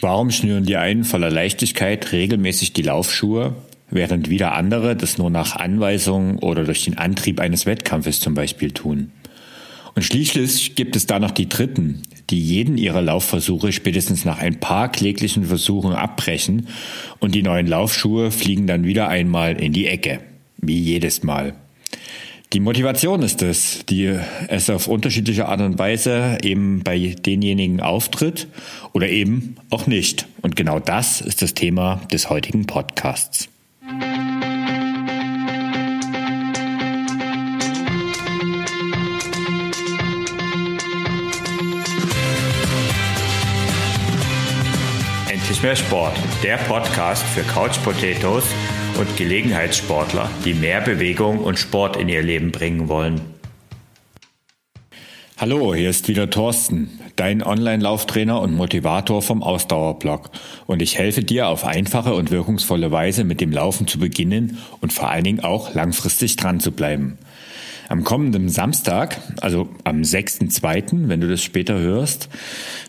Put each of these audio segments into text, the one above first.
Warum schnüren die einen voller Leichtigkeit regelmäßig die Laufschuhe, während wieder andere das nur nach Anweisung oder durch den Antrieb eines Wettkampfes zum Beispiel tun? Und schließlich gibt es da noch die Dritten, die jeden ihrer Laufversuche spätestens nach ein paar kläglichen Versuchen abbrechen und die neuen Laufschuhe fliegen dann wieder einmal in die Ecke, wie jedes Mal. Die Motivation ist es, die es auf unterschiedliche Art und Weise eben bei denjenigen auftritt oder eben auch nicht. Und genau das ist das Thema des heutigen Podcasts. Endlich mehr Sport, der Podcast für Couch Potatoes und Gelegenheitssportler, die mehr Bewegung und Sport in ihr Leben bringen wollen. Hallo, hier ist wieder Thorsten, dein Online-Lauftrainer und Motivator vom Ausdauerblog. Und ich helfe dir auf einfache und wirkungsvolle Weise mit dem Laufen zu beginnen und vor allen Dingen auch langfristig dran zu bleiben. Am kommenden Samstag, also am 6.2., wenn du das später hörst,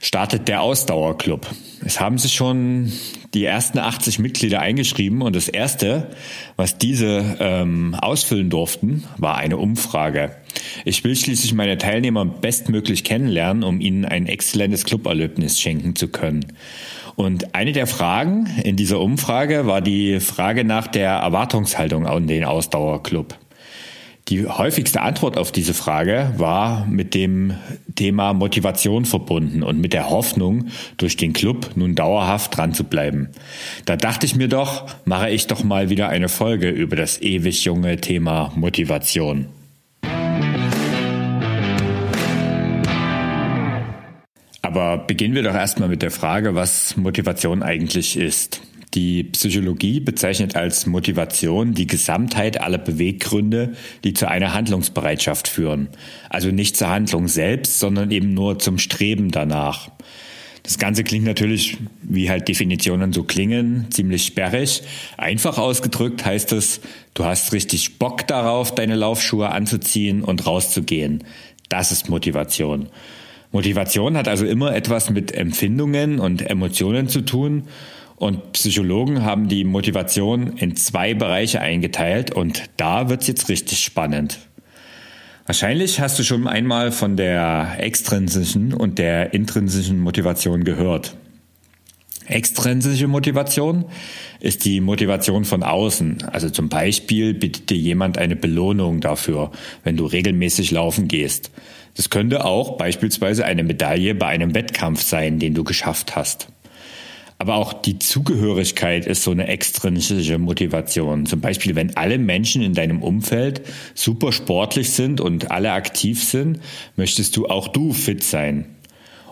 startet der Ausdauerclub. Es haben sich schon die ersten 80 Mitglieder eingeschrieben und das erste, was diese ähm, ausfüllen durften, war eine Umfrage. Ich will schließlich meine Teilnehmer bestmöglich kennenlernen, um ihnen ein exzellentes Cluberlebnis schenken zu können. Und eine der Fragen in dieser Umfrage war die Frage nach der Erwartungshaltung an den Ausdauerclub. Die häufigste Antwort auf diese Frage war mit dem Thema Motivation verbunden und mit der Hoffnung, durch den Club nun dauerhaft dran zu bleiben. Da dachte ich mir doch, mache ich doch mal wieder eine Folge über das ewig junge Thema Motivation. Aber beginnen wir doch erstmal mit der Frage, was Motivation eigentlich ist. Die Psychologie bezeichnet als Motivation die Gesamtheit aller Beweggründe, die zu einer Handlungsbereitschaft führen. Also nicht zur Handlung selbst, sondern eben nur zum Streben danach. Das Ganze klingt natürlich, wie halt Definitionen so klingen, ziemlich sperrig. Einfach ausgedrückt heißt es, du hast richtig Bock darauf, deine Laufschuhe anzuziehen und rauszugehen. Das ist Motivation. Motivation hat also immer etwas mit Empfindungen und Emotionen zu tun und Psychologen haben die Motivation in zwei Bereiche eingeteilt und da wird's jetzt richtig spannend. Wahrscheinlich hast du schon einmal von der extrinsischen und der intrinsischen Motivation gehört. Extrinsische Motivation ist die Motivation von außen. Also zum Beispiel bietet dir jemand eine Belohnung dafür, wenn du regelmäßig laufen gehst. Das könnte auch beispielsweise eine Medaille bei einem Wettkampf sein, den du geschafft hast. Aber auch die Zugehörigkeit ist so eine extrinsische Motivation. Zum Beispiel, wenn alle Menschen in deinem Umfeld super sportlich sind und alle aktiv sind, möchtest du auch du fit sein.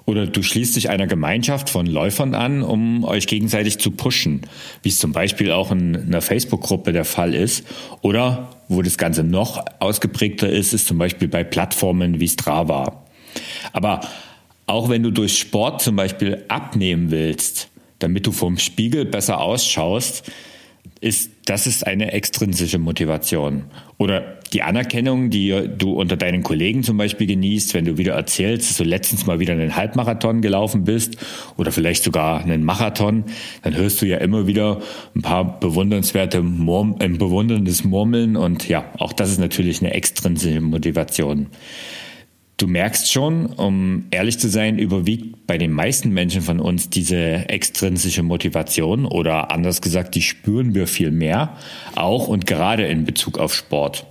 Oder du schließt dich einer Gemeinschaft von Läufern an, um euch gegenseitig zu pushen, wie es zum Beispiel auch in einer Facebook-Gruppe der Fall ist. Oder wo das Ganze noch ausgeprägter ist, ist zum Beispiel bei Plattformen wie Strava. Aber auch wenn du durch Sport zum Beispiel abnehmen willst, damit du vom Spiegel besser ausschaust, ist, das ist eine extrinsische Motivation. Oder die Anerkennung, die du unter deinen Kollegen zum Beispiel genießt, wenn du wieder erzählst, dass du letztens mal wieder einen Halbmarathon gelaufen bist oder vielleicht sogar einen Marathon, dann hörst du ja immer wieder ein paar bewundernswerte Murm, ein bewunderndes Murmeln und ja, auch das ist natürlich eine extrinsische Motivation. Du merkst schon, um ehrlich zu sein, überwiegt bei den meisten Menschen von uns diese extrinsische Motivation oder anders gesagt, die spüren wir viel mehr, auch und gerade in Bezug auf Sport.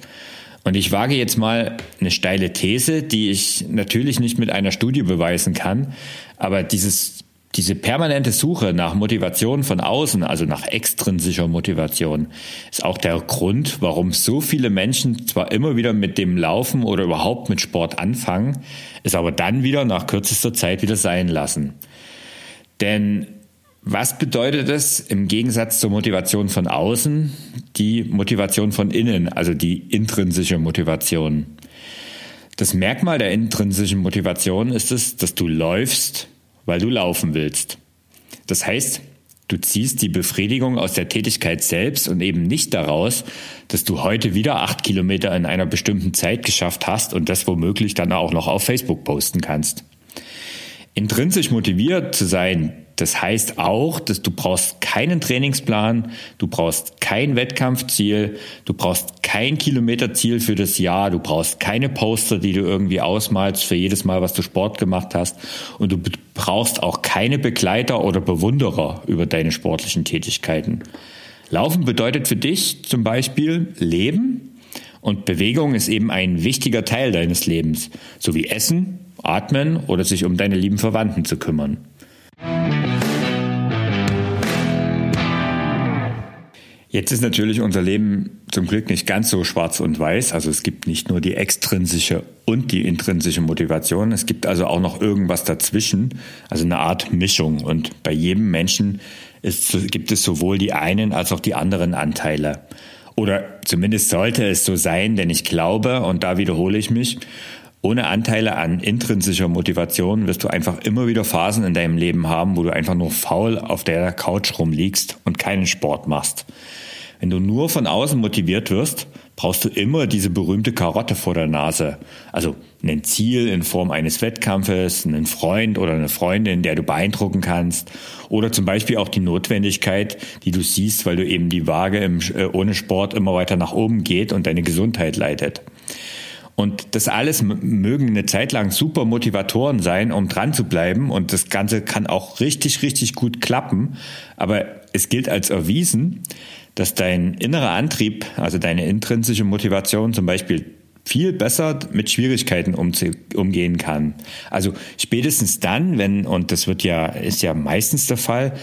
Und ich wage jetzt mal eine steile These, die ich natürlich nicht mit einer Studie beweisen kann, aber dieses diese permanente Suche nach Motivation von außen, also nach extrinsischer Motivation, ist auch der Grund, warum so viele Menschen zwar immer wieder mit dem Laufen oder überhaupt mit Sport anfangen, es aber dann wieder nach kürzester Zeit wieder sein lassen. Denn was bedeutet es im Gegensatz zur Motivation von außen, die Motivation von innen, also die intrinsische Motivation? Das Merkmal der intrinsischen Motivation ist es, dass du läufst, weil du laufen willst. Das heißt, du ziehst die Befriedigung aus der Tätigkeit selbst und eben nicht daraus, dass du heute wieder acht Kilometer in einer bestimmten Zeit geschafft hast und das womöglich dann auch noch auf Facebook posten kannst. Intrinsisch motiviert zu sein das heißt auch, dass du brauchst keinen Trainingsplan, du brauchst kein Wettkampfziel, du brauchst kein Kilometerziel für das Jahr, du brauchst keine Poster, die du irgendwie ausmalst für jedes Mal, was du Sport gemacht hast und du brauchst auch keine Begleiter oder Bewunderer über deine sportlichen Tätigkeiten. Laufen bedeutet für dich zum Beispiel Leben und Bewegung ist eben ein wichtiger Teil deines Lebens, sowie Essen, Atmen oder sich um deine lieben Verwandten zu kümmern. Jetzt ist natürlich unser Leben zum Glück nicht ganz so schwarz und weiß. Also es gibt nicht nur die extrinsische und die intrinsische Motivation. Es gibt also auch noch irgendwas dazwischen, also eine Art Mischung. Und bei jedem Menschen ist, gibt es sowohl die einen als auch die anderen Anteile. Oder zumindest sollte es so sein, denn ich glaube, und da wiederhole ich mich, ohne Anteile an intrinsischer Motivation wirst du einfach immer wieder Phasen in deinem Leben haben, wo du einfach nur faul auf der Couch rumliegst und keinen Sport machst. Wenn du nur von außen motiviert wirst, brauchst du immer diese berühmte Karotte vor der Nase. Also ein Ziel in Form eines Wettkampfes, einen Freund oder eine Freundin, der du beeindrucken kannst. Oder zum Beispiel auch die Notwendigkeit, die du siehst, weil du eben die Waage im, äh, ohne Sport immer weiter nach oben geht und deine Gesundheit leidet. Und das alles mögen eine Zeit lang super Motivatoren sein, um dran zu bleiben. Und das Ganze kann auch richtig, richtig gut klappen. Aber es gilt als erwiesen, dass dein innerer Antrieb, also deine intrinsische Motivation zum Beispiel viel besser mit Schwierigkeiten umgehen kann. Also spätestens dann, wenn, und das wird ja, ist ja meistens der Fall,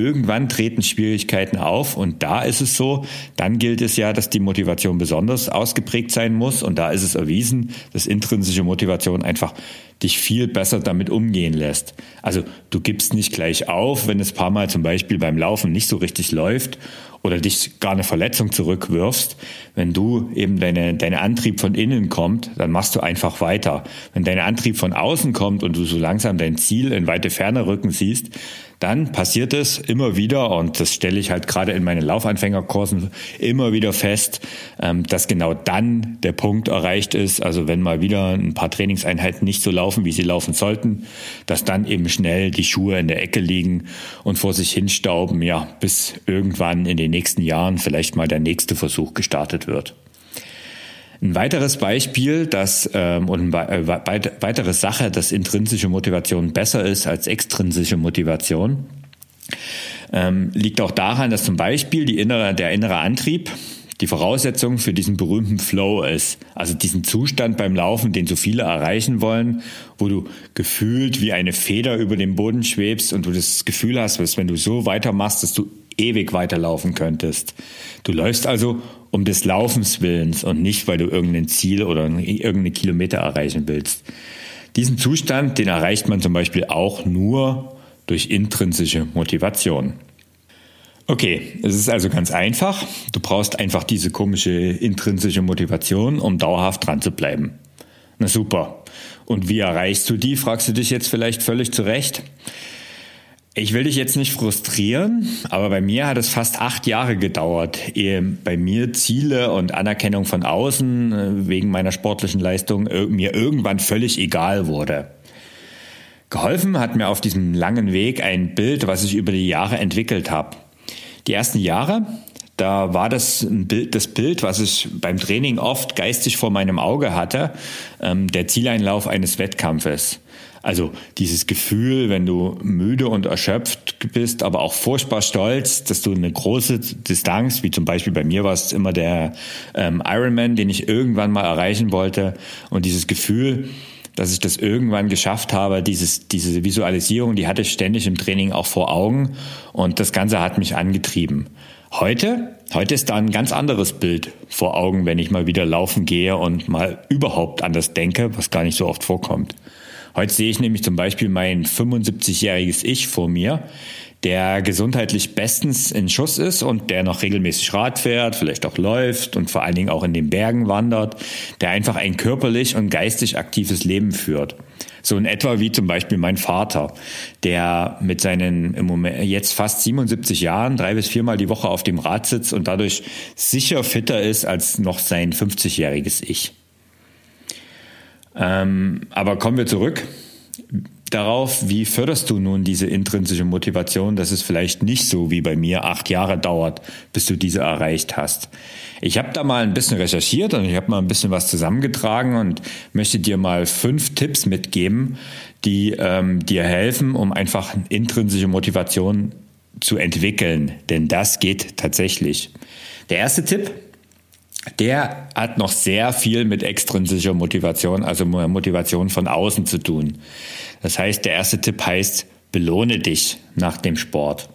Irgendwann treten Schwierigkeiten auf und da ist es so, dann gilt es ja, dass die Motivation besonders ausgeprägt sein muss und da ist es erwiesen, dass intrinsische Motivation einfach dich viel besser damit umgehen lässt. Also du gibst nicht gleich auf, wenn es paar Mal zum Beispiel beim Laufen nicht so richtig läuft oder dich gar eine Verletzung zurückwirfst. Wenn du eben deine, deine Antrieb von innen kommt, dann machst du einfach weiter. Wenn dein Antrieb von außen kommt und du so langsam dein Ziel in weite Ferne rücken siehst, dann passiert es immer wieder, und das stelle ich halt gerade in meinen Laufanfängerkursen immer wieder fest, ähm, dass genau dann der Punkt erreicht ist, also wenn mal wieder ein paar Trainingseinheiten nicht so laufen, wie sie laufen sollten, dass dann eben schnell die Schuhe in der Ecke liegen und vor sich hinstauben, ja, bis irgendwann in den nächsten Jahren vielleicht mal der nächste Versuch gestartet wird. Ein weiteres Beispiel, dass ähm, und eine äh, weitere Sache, dass intrinsische Motivation besser ist als extrinsische Motivation, ähm, liegt auch daran, dass zum Beispiel die innere, der innere Antrieb die Voraussetzung für diesen berühmten Flow ist. Also diesen Zustand beim Laufen, den so viele erreichen wollen, wo du gefühlt wie eine Feder über dem Boden schwebst und du das Gefühl hast, dass wenn du so weitermachst, dass du ewig weiterlaufen könntest. Du läufst also um des Laufens willens und nicht, weil du irgendein Ziel oder irgendeine Kilometer erreichen willst. Diesen Zustand, den erreicht man zum Beispiel auch nur durch intrinsische Motivation. Okay, es ist also ganz einfach. Du brauchst einfach diese komische intrinsische Motivation, um dauerhaft dran zu bleiben. Na super. Und wie erreichst du die, fragst du dich jetzt vielleicht völlig zurecht. Ich will dich jetzt nicht frustrieren, aber bei mir hat es fast acht Jahre gedauert, ehe bei mir Ziele und Anerkennung von außen äh, wegen meiner sportlichen Leistung mir irgendwann völlig egal wurde. Geholfen hat mir auf diesem langen Weg ein Bild, was ich über die Jahre entwickelt habe. Die ersten Jahre, da war das Bild, das Bild, was ich beim Training oft geistig vor meinem Auge hatte, ähm, der Zieleinlauf eines Wettkampfes. Also dieses Gefühl, wenn du müde und erschöpft bist, aber auch furchtbar stolz, dass du eine große Distanz, wie zum Beispiel bei mir war es immer der ähm, Ironman, den ich irgendwann mal erreichen wollte, und dieses Gefühl, dass ich das irgendwann geschafft habe, dieses, diese Visualisierung, die hatte ich ständig im Training auch vor Augen und das Ganze hat mich angetrieben. Heute, heute ist da ein ganz anderes Bild vor Augen, wenn ich mal wieder laufen gehe und mal überhaupt anders denke, was gar nicht so oft vorkommt. Heute sehe ich nämlich zum Beispiel mein 75-jähriges Ich vor mir, der gesundheitlich bestens in Schuss ist und der noch regelmäßig Rad fährt, vielleicht auch läuft und vor allen Dingen auch in den Bergen wandert, der einfach ein körperlich und geistig aktives Leben führt. So in etwa wie zum Beispiel mein Vater, der mit seinen im Moment jetzt fast 77 Jahren drei bis viermal die Woche auf dem Rad sitzt und dadurch sicher fitter ist als noch sein 50-jähriges Ich. Ähm, aber kommen wir zurück. darauf, wie förderst du nun diese intrinsische Motivation, dass es vielleicht nicht so wie bei mir acht Jahre dauert, bis du diese erreicht hast. Ich habe da mal ein bisschen recherchiert und ich habe mal ein bisschen was zusammengetragen und möchte dir mal fünf Tipps mitgeben, die ähm, dir helfen, um einfach intrinsische Motivation zu entwickeln. Denn das geht tatsächlich. Der erste Tipp, der hat noch sehr viel mit extrinsischer Motivation, also Motivation von außen zu tun. Das heißt, der erste Tipp heißt, belohne dich nach dem Sport.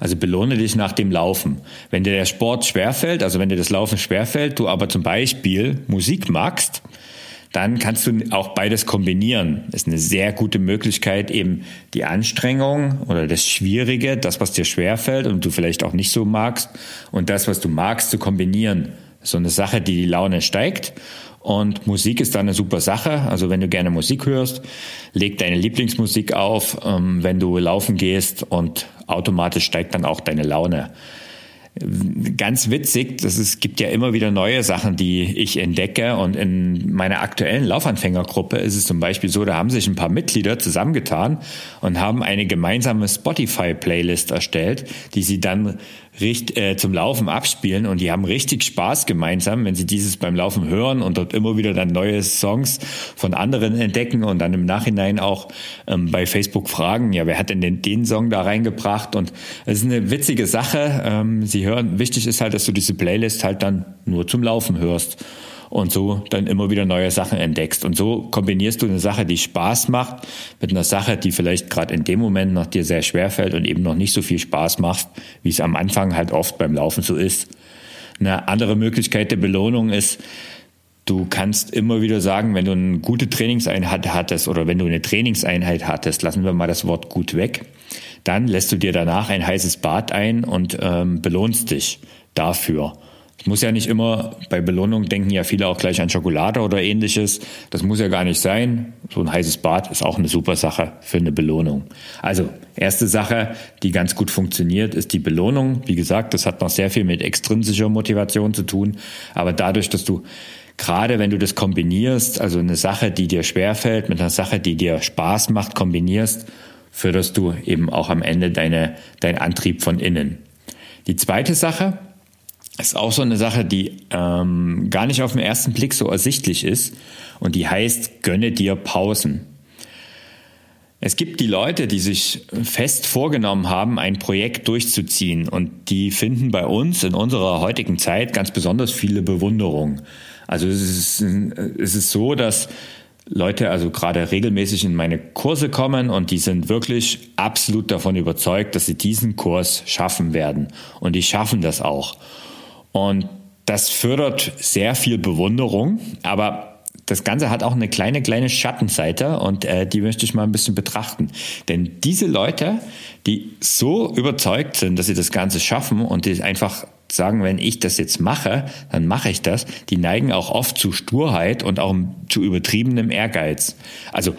Also belohne dich nach dem Laufen. Wenn dir der Sport schwerfällt, also wenn dir das Laufen schwerfällt, du aber zum Beispiel Musik magst, dann kannst du auch beides kombinieren. Das ist eine sehr gute Möglichkeit, eben die Anstrengung oder das Schwierige, das, was dir schwerfällt und du vielleicht auch nicht so magst, und das, was du magst, zu kombinieren. So eine Sache, die die Laune steigt und Musik ist da eine super Sache. Also wenn du gerne Musik hörst, leg deine Lieblingsmusik auf, ähm, wenn du laufen gehst und automatisch steigt dann auch deine Laune ganz witzig, dass es gibt ja immer wieder neue Sachen, die ich entdecke. Und in meiner aktuellen Laufanfängergruppe ist es zum Beispiel so, da haben sich ein paar Mitglieder zusammengetan und haben eine gemeinsame Spotify-Playlist erstellt, die sie dann richt, äh, zum Laufen abspielen. Und die haben richtig Spaß gemeinsam, wenn sie dieses beim Laufen hören und dort immer wieder dann neue Songs von anderen entdecken und dann im Nachhinein auch ähm, bei Facebook fragen, ja, wer hat denn den, den Song da reingebracht? Und es ist eine witzige Sache. Ähm, sie hören, wichtig ist halt, dass du diese Playlist halt dann nur zum Laufen hörst und so dann immer wieder neue Sachen entdeckst. Und so kombinierst du eine Sache, die Spaß macht, mit einer Sache, die vielleicht gerade in dem Moment noch dir sehr schwer fällt und eben noch nicht so viel Spaß macht, wie es am Anfang halt oft beim Laufen so ist. Eine andere Möglichkeit der Belohnung ist, Du kannst immer wieder sagen, wenn du eine gute Trainingseinheit hattest oder wenn du eine Trainingseinheit hattest, lassen wir mal das Wort gut weg, dann lässt du dir danach ein heißes Bad ein und ähm, belohnst dich dafür. Muss ja nicht immer, bei Belohnung denken ja viele auch gleich an Schokolade oder ähnliches. Das muss ja gar nicht sein. So ein heißes Bad ist auch eine super Sache für eine Belohnung. Also, erste Sache, die ganz gut funktioniert, ist die Belohnung. Wie gesagt, das hat noch sehr viel mit extrinsischer Motivation zu tun. Aber dadurch, dass du gerade wenn du das kombinierst, also eine Sache, die dir schwerfällt, mit einer Sache, die dir Spaß macht, kombinierst, förderst du eben auch am Ende deine, deinen Antrieb von innen. Die zweite Sache, ist auch so eine Sache, die ähm, gar nicht auf den ersten Blick so ersichtlich ist und die heißt, gönne dir Pausen. Es gibt die Leute, die sich fest vorgenommen haben, ein Projekt durchzuziehen und die finden bei uns in unserer heutigen Zeit ganz besonders viele Bewunderung. Also es ist, es ist so, dass Leute also gerade regelmäßig in meine Kurse kommen und die sind wirklich absolut davon überzeugt, dass sie diesen Kurs schaffen werden. Und die schaffen das auch. Und das fördert sehr viel Bewunderung, aber das Ganze hat auch eine kleine, kleine Schattenseite und äh, die möchte ich mal ein bisschen betrachten. Denn diese Leute, die so überzeugt sind, dass sie das Ganze schaffen und die einfach sagen, wenn ich das jetzt mache, dann mache ich das, die neigen auch oft zu Sturheit und auch zu übertriebenem Ehrgeiz. Also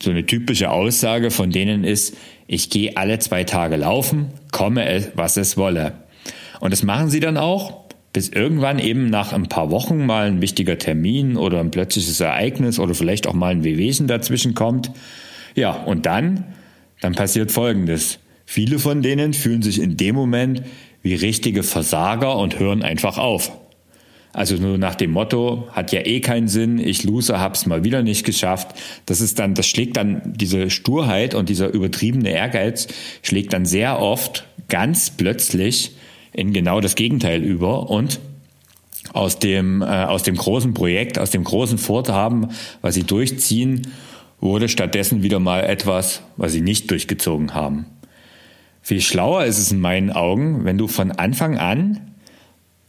so eine typische Aussage von denen ist, ich gehe alle zwei Tage laufen, komme es, was es wolle. Und das machen sie dann auch, bis irgendwann eben nach ein paar Wochen mal ein wichtiger Termin oder ein plötzliches Ereignis oder vielleicht auch mal ein Wehwesen dazwischen kommt. Ja, und dann, dann passiert Folgendes. Viele von denen fühlen sich in dem Moment wie richtige Versager und hören einfach auf. Also nur nach dem Motto, hat ja eh keinen Sinn, ich Loser hab's mal wieder nicht geschafft. Das ist dann, das schlägt dann diese Sturheit und dieser übertriebene Ehrgeiz schlägt dann sehr oft ganz plötzlich in genau das Gegenteil über und aus dem, äh, aus dem großen Projekt, aus dem großen Vorhaben, was sie durchziehen, wurde stattdessen wieder mal etwas, was sie nicht durchgezogen haben. Viel schlauer ist es in meinen Augen, wenn du von Anfang an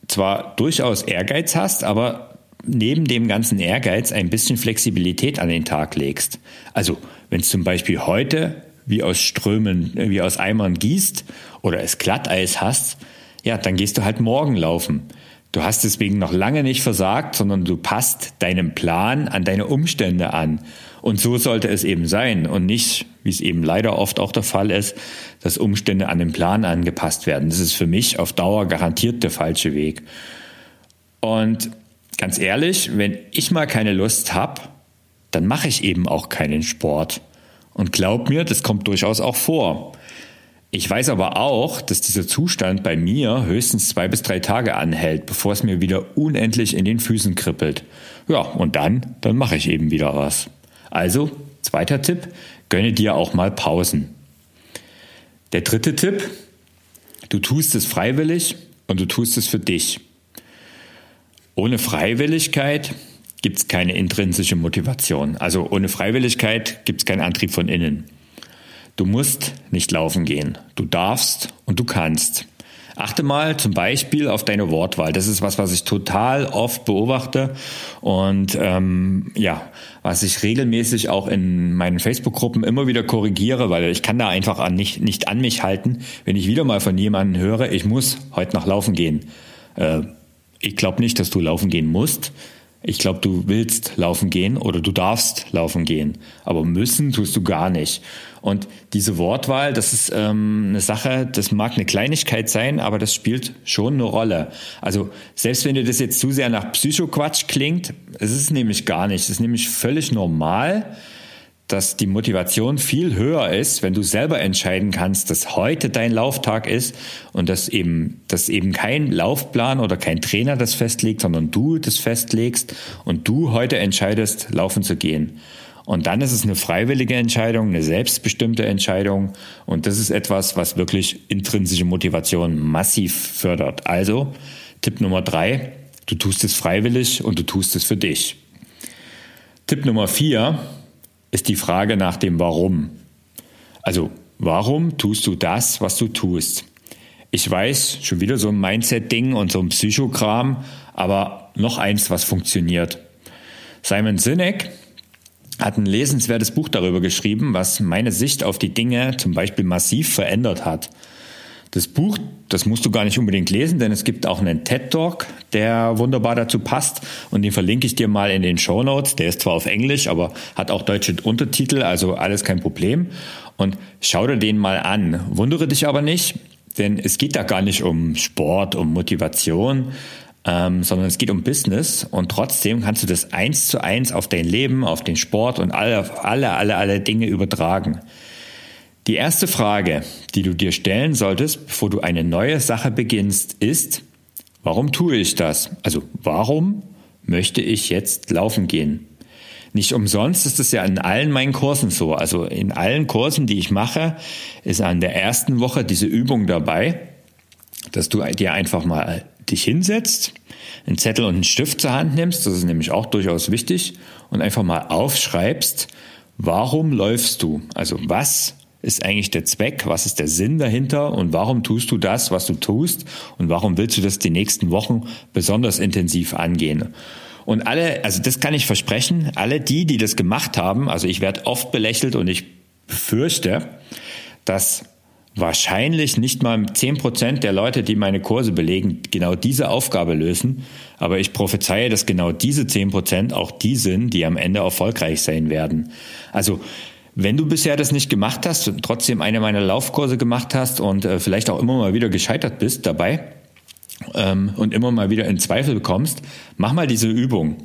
zwar durchaus Ehrgeiz hast, aber neben dem ganzen Ehrgeiz ein bisschen Flexibilität an den Tag legst. Also, wenn es zum Beispiel heute wie aus Strömen, wie aus Eimern gießt oder es Glatteis hast, ja, dann gehst du halt morgen laufen. Du hast deswegen noch lange nicht versagt, sondern du passt deinem Plan an deine Umstände an. Und so sollte es eben sein und nicht, wie es eben leider oft auch der Fall ist, dass Umstände an den Plan angepasst werden. Das ist für mich auf Dauer garantiert der falsche Weg. Und ganz ehrlich, wenn ich mal keine Lust habe, dann mache ich eben auch keinen Sport. Und glaub mir, das kommt durchaus auch vor. Ich weiß aber auch, dass dieser Zustand bei mir höchstens zwei bis drei Tage anhält, bevor es mir wieder unendlich in den Füßen kribbelt. Ja, und dann, dann mache ich eben wieder was. Also, zweiter Tipp, gönne dir auch mal Pausen. Der dritte Tipp, du tust es freiwillig und du tust es für dich. Ohne Freiwilligkeit gibt es keine intrinsische Motivation. Also ohne Freiwilligkeit gibt es keinen Antrieb von innen. Du musst nicht laufen gehen. Du darfst und du kannst. Achte mal zum Beispiel auf deine Wortwahl. Das ist was, was ich total oft beobachte und ähm, ja, was ich regelmäßig auch in meinen Facebook-Gruppen immer wieder korrigiere, weil ich kann da einfach an nicht, nicht an mich halten, wenn ich wieder mal von jemandem höre, ich muss heute noch laufen gehen. Äh, ich glaube nicht, dass du laufen gehen musst. Ich glaube, du willst laufen gehen oder du darfst laufen gehen, aber müssen tust du gar nicht. Und diese Wortwahl, das ist ähm, eine Sache, das mag eine Kleinigkeit sein, aber das spielt schon eine Rolle. Also selbst wenn dir das jetzt zu sehr nach Psychoquatsch klingt, es ist nämlich gar nicht. Es ist nämlich völlig normal, dass die Motivation viel höher ist, wenn du selber entscheiden kannst, dass heute dein Lauftag ist und dass eben, dass eben kein Laufplan oder kein Trainer das festlegt, sondern du das festlegst und du heute entscheidest, laufen zu gehen. Und dann ist es eine freiwillige Entscheidung, eine selbstbestimmte Entscheidung. Und das ist etwas, was wirklich intrinsische Motivation massiv fördert. Also, Tipp Nummer drei, du tust es freiwillig und du tust es für dich. Tipp Nummer vier ist die Frage nach dem Warum. Also, warum tust du das, was du tust? Ich weiß, schon wieder so ein Mindset-Ding und so ein Psychogramm, aber noch eins, was funktioniert. Simon Sinek hat ein lesenswertes Buch darüber geschrieben, was meine Sicht auf die Dinge zum Beispiel massiv verändert hat. Das Buch, das musst du gar nicht unbedingt lesen, denn es gibt auch einen TED-Talk, der wunderbar dazu passt und den verlinke ich dir mal in den Show Notes. Der ist zwar auf Englisch, aber hat auch deutsche Untertitel, also alles kein Problem. Und schau dir den mal an. Wundere dich aber nicht, denn es geht da gar nicht um Sport, um Motivation, ähm, sondern es geht um Business und trotzdem kannst du das eins zu eins auf dein Leben, auf den Sport und alle, alle, alle, alle Dinge übertragen. Die erste Frage, die du dir stellen solltest, bevor du eine neue Sache beginnst, ist, warum tue ich das? Also warum möchte ich jetzt laufen gehen? Nicht umsonst ist es ja in allen meinen Kursen so. Also in allen Kursen, die ich mache, ist an der ersten Woche diese Übung dabei, dass du dir einfach mal dich hinsetzt, einen Zettel und einen Stift zur Hand nimmst, das ist nämlich auch durchaus wichtig, und einfach mal aufschreibst, warum läufst du? Also was ist eigentlich der Zweck, was ist der Sinn dahinter und warum tust du das, was du tust und warum willst du das die nächsten Wochen besonders intensiv angehen? Und alle, also das kann ich versprechen, alle die, die das gemacht haben, also ich werde oft belächelt und ich befürchte, dass wahrscheinlich nicht mal zehn Prozent der Leute, die meine Kurse belegen, genau diese Aufgabe lösen. Aber ich prophezeie, dass genau diese zehn Prozent auch die sind, die am Ende erfolgreich sein werden. Also, wenn du bisher das nicht gemacht hast und trotzdem eine meiner Laufkurse gemacht hast und äh, vielleicht auch immer mal wieder gescheitert bist dabei ähm, und immer mal wieder in Zweifel kommst, mach mal diese Übung.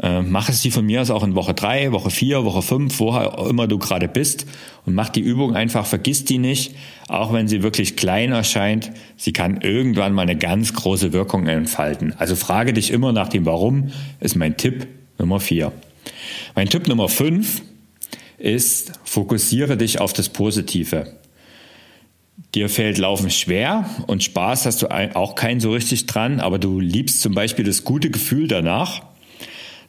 Äh, mach es die von mir aus auch in Woche drei, Woche vier, Woche fünf, wo immer du gerade bist und mach die Übung einfach, vergiss die nicht, auch wenn sie wirklich klein erscheint, sie kann irgendwann mal eine ganz große Wirkung entfalten. Also frage dich immer nach dem Warum, ist mein Tipp Nummer vier. Mein Tipp Nummer fünf ist, fokussiere dich auf das Positive. Dir fällt Laufen schwer und Spaß hast du auch keinen so richtig dran, aber du liebst zum Beispiel das gute Gefühl danach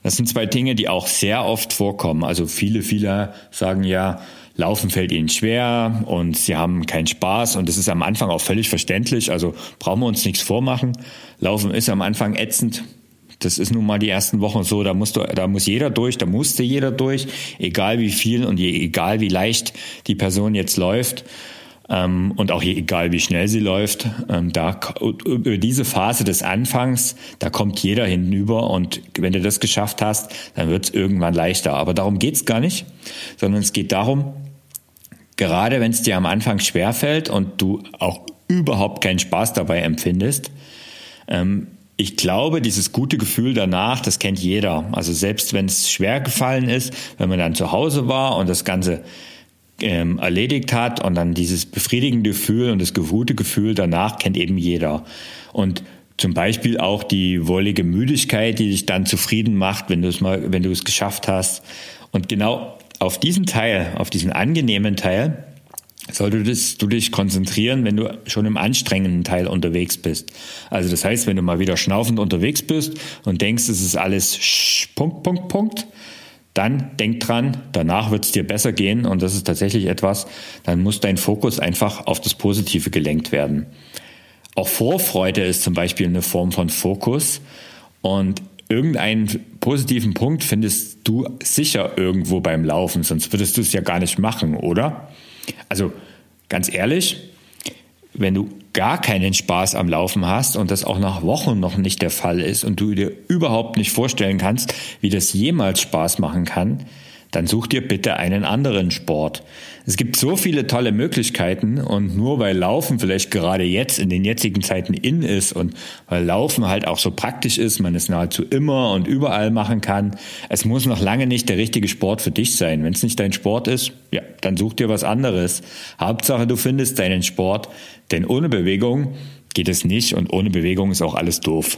das sind zwei Dinge, die auch sehr oft vorkommen. Also viele, viele sagen ja, Laufen fällt ihnen schwer und sie haben keinen Spaß und das ist am Anfang auch völlig verständlich. Also brauchen wir uns nichts vormachen. Laufen ist am Anfang ätzend. Das ist nun mal die ersten Wochen so, da musst du, da muss jeder durch, da musste jeder durch, egal wie viel und egal wie leicht die Person jetzt läuft. Ähm, und auch egal wie schnell sie läuft, ähm, da über diese Phase des Anfangs, da kommt jeder hinüber und wenn du das geschafft hast, dann wird es irgendwann leichter. Aber darum geht's gar nicht, sondern es geht darum, gerade wenn es dir am Anfang schwerfällt und du auch überhaupt keinen Spaß dabei empfindest, ähm, ich glaube, dieses gute Gefühl danach, das kennt jeder. Also selbst wenn es schwer gefallen ist, wenn man dann zu Hause war und das Ganze ähm, erledigt hat und dann dieses befriedigende Gefühl und das gute Gefühl danach kennt eben jeder. Und zum Beispiel auch die wollige Müdigkeit, die dich dann zufrieden macht, wenn du es mal, wenn du es geschafft hast. Und genau auf diesen Teil, auf diesen angenehmen Teil, solltest du dich konzentrieren, wenn du schon im anstrengenden Teil unterwegs bist. Also das heißt, wenn du mal wieder schnaufend unterwegs bist und denkst, es ist alles Punkt, Punkt, Punkt, dann denk dran, danach wird es dir besser gehen und das ist tatsächlich etwas, dann muss dein Fokus einfach auf das Positive gelenkt werden. Auch Vorfreude ist zum Beispiel eine Form von Fokus und irgendeinen positiven Punkt findest du sicher irgendwo beim Laufen, sonst würdest du es ja gar nicht machen, oder? Also ganz ehrlich, wenn du gar keinen Spaß am Laufen hast und das auch nach Wochen noch nicht der Fall ist und du dir überhaupt nicht vorstellen kannst, wie das jemals Spaß machen kann, dann such dir bitte einen anderen Sport. Es gibt so viele tolle Möglichkeiten und nur weil Laufen vielleicht gerade jetzt in den jetzigen Zeiten in ist und weil Laufen halt auch so praktisch ist, man es nahezu immer und überall machen kann, es muss noch lange nicht der richtige Sport für dich sein. Wenn es nicht dein Sport ist, ja, dann such dir was anderes. Hauptsache, du findest deinen Sport, denn ohne Bewegung geht es nicht und ohne Bewegung ist auch alles doof.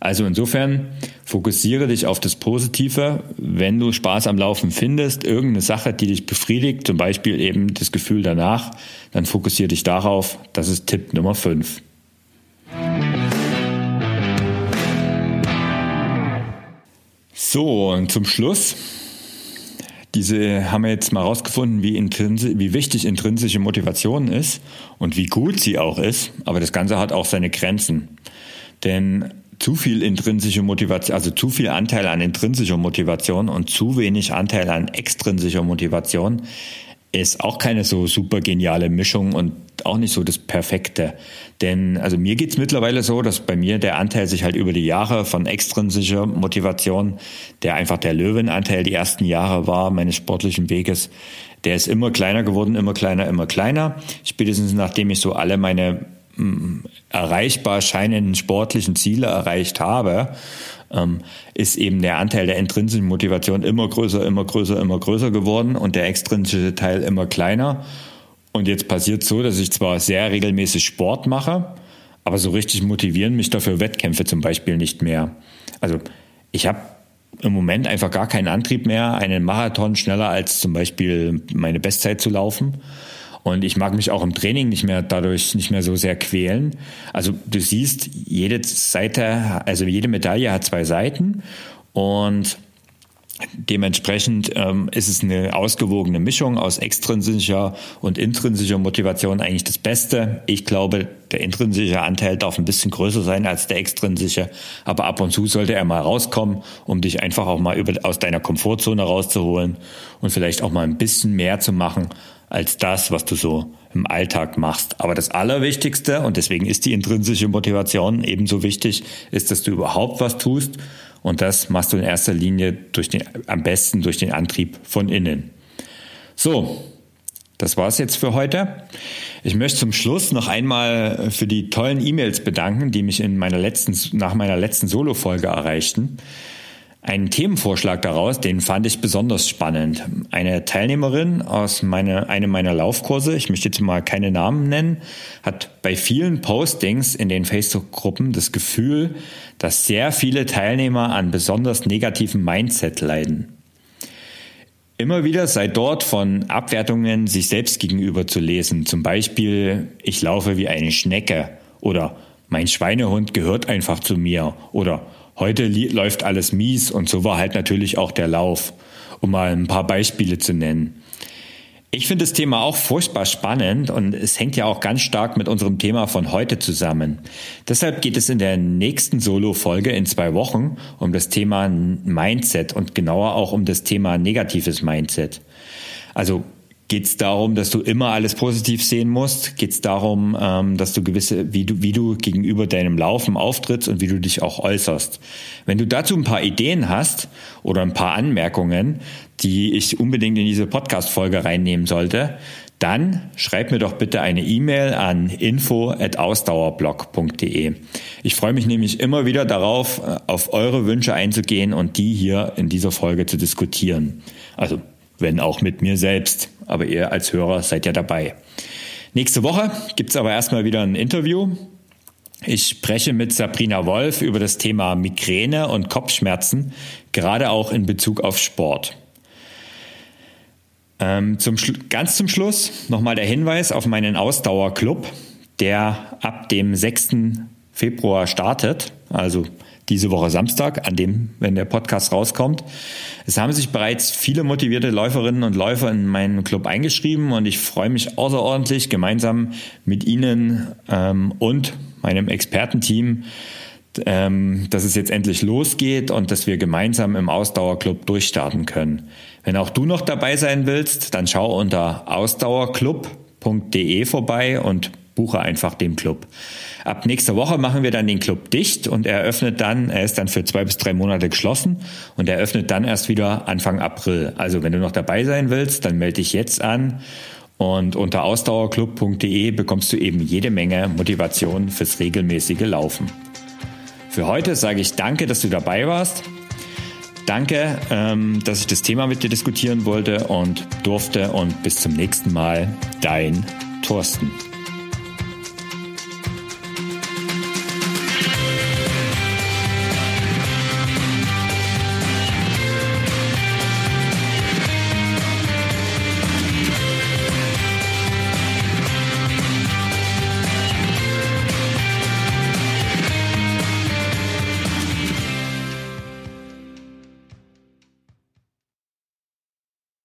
Also insofern fokussiere dich auf das Positive. Wenn du Spaß am Laufen findest, irgendeine Sache, die dich befriedigt, zum Beispiel eben das Gefühl danach, dann fokussiere dich darauf. Das ist Tipp Nummer 5. So, und zum Schluss. Diese haben wir jetzt mal rausgefunden, wie, wie wichtig intrinsische Motivation ist und wie gut sie auch ist. Aber das Ganze hat auch seine Grenzen. Denn zu viel intrinsische Motivation, also zu viel Anteil an intrinsischer Motivation und zu wenig Anteil an extrinsischer Motivation ist auch keine so super geniale Mischung und auch nicht so das Perfekte. Denn also mir geht's mittlerweile so, dass bei mir der Anteil sich halt über die Jahre von extrinsischer Motivation, der einfach der Löwenanteil die ersten Jahre war meines sportlichen Weges, der ist immer kleiner geworden, immer kleiner, immer kleiner. Spätestens nachdem ich so alle meine erreichbar scheinenden sportlichen Ziele erreicht habe, ähm, ist eben der Anteil der intrinsischen Motivation immer größer, immer größer, immer größer geworden und der extrinsische Teil immer kleiner. Und jetzt passiert so, dass ich zwar sehr regelmäßig Sport mache, aber so richtig motivieren mich dafür Wettkämpfe zum Beispiel nicht mehr. Also ich habe im Moment einfach gar keinen Antrieb mehr, einen Marathon schneller als zum Beispiel meine Bestzeit zu laufen. Und ich mag mich auch im Training nicht mehr dadurch nicht mehr so sehr quälen. Also du siehst, jede Seite, also jede Medaille hat zwei Seiten und Dementsprechend ähm, ist es eine ausgewogene Mischung aus extrinsischer und intrinsischer Motivation eigentlich das Beste. Ich glaube, der intrinsische Anteil darf ein bisschen größer sein als der extrinsische, aber ab und zu sollte er mal rauskommen, um dich einfach auch mal über, aus deiner Komfortzone rauszuholen und vielleicht auch mal ein bisschen mehr zu machen als das, was du so im Alltag machst. Aber das Allerwichtigste, und deswegen ist die intrinsische Motivation ebenso wichtig, ist, dass du überhaupt was tust. Und das machst du in erster Linie durch den, am besten durch den Antrieb von innen. So. Das war's jetzt für heute. Ich möchte zum Schluss noch einmal für die tollen E-Mails bedanken, die mich in meiner letzten, nach meiner letzten Solo-Folge erreichten. Einen Themenvorschlag daraus, den fand ich besonders spannend. Eine Teilnehmerin aus meine, einem meiner Laufkurse, ich möchte jetzt mal keine Namen nennen, hat bei vielen Postings in den Facebook-Gruppen das Gefühl, dass sehr viele Teilnehmer an besonders negativen Mindset leiden. Immer wieder sei dort von Abwertungen sich selbst gegenüber zu lesen. Zum Beispiel, ich laufe wie eine Schnecke oder mein Schweinehund gehört einfach zu mir oder Heute läuft alles mies und so war halt natürlich auch der Lauf, um mal ein paar Beispiele zu nennen. Ich finde das Thema auch furchtbar spannend und es hängt ja auch ganz stark mit unserem Thema von heute zusammen. Deshalb geht es in der nächsten Solo-Folge in zwei Wochen um das Thema Mindset und genauer auch um das Thema negatives Mindset. Also Geht es darum, dass du immer alles positiv sehen musst? Geht es darum, ähm, dass du gewisse, wie du, wie du gegenüber deinem Laufen auftrittst und wie du dich auch äußerst? Wenn du dazu ein paar Ideen hast oder ein paar Anmerkungen, die ich unbedingt in diese Podcast-Folge reinnehmen sollte, dann schreib mir doch bitte eine E-Mail an info@ausdauerblog.de. Ich freue mich nämlich immer wieder darauf, äh, auf eure Wünsche einzugehen und die hier in dieser Folge zu diskutieren. Also wenn auch mit mir selbst. Aber ihr als Hörer seid ja dabei. Nächste Woche gibt's aber erstmal wieder ein Interview. Ich spreche mit Sabrina Wolf über das Thema Migräne und Kopfschmerzen, gerade auch in Bezug auf Sport. Ähm, zum, ganz zum Schluss nochmal der Hinweis auf meinen Ausdauerclub, der ab dem 6. Februar startet, also diese Woche Samstag, an dem, wenn der Podcast rauskommt. Es haben sich bereits viele motivierte Läuferinnen und Läufer in meinen Club eingeschrieben und ich freue mich außerordentlich, gemeinsam mit Ihnen ähm, und meinem Expertenteam, ähm, dass es jetzt endlich losgeht und dass wir gemeinsam im Ausdauerclub durchstarten können. Wenn auch du noch dabei sein willst, dann schau unter ausdauerclub.de vorbei und buche einfach den Club. Ab nächster Woche machen wir dann den Club dicht und er öffnet dann, er ist dann für zwei bis drei Monate geschlossen und er öffnet dann erst wieder Anfang April. Also wenn du noch dabei sein willst, dann melde dich jetzt an und unter ausdauerclub.de bekommst du eben jede Menge Motivation fürs regelmäßige Laufen. Für heute sage ich danke, dass du dabei warst. Danke, ähm, dass ich das Thema mit dir diskutieren wollte und durfte und bis zum nächsten Mal, dein Thorsten.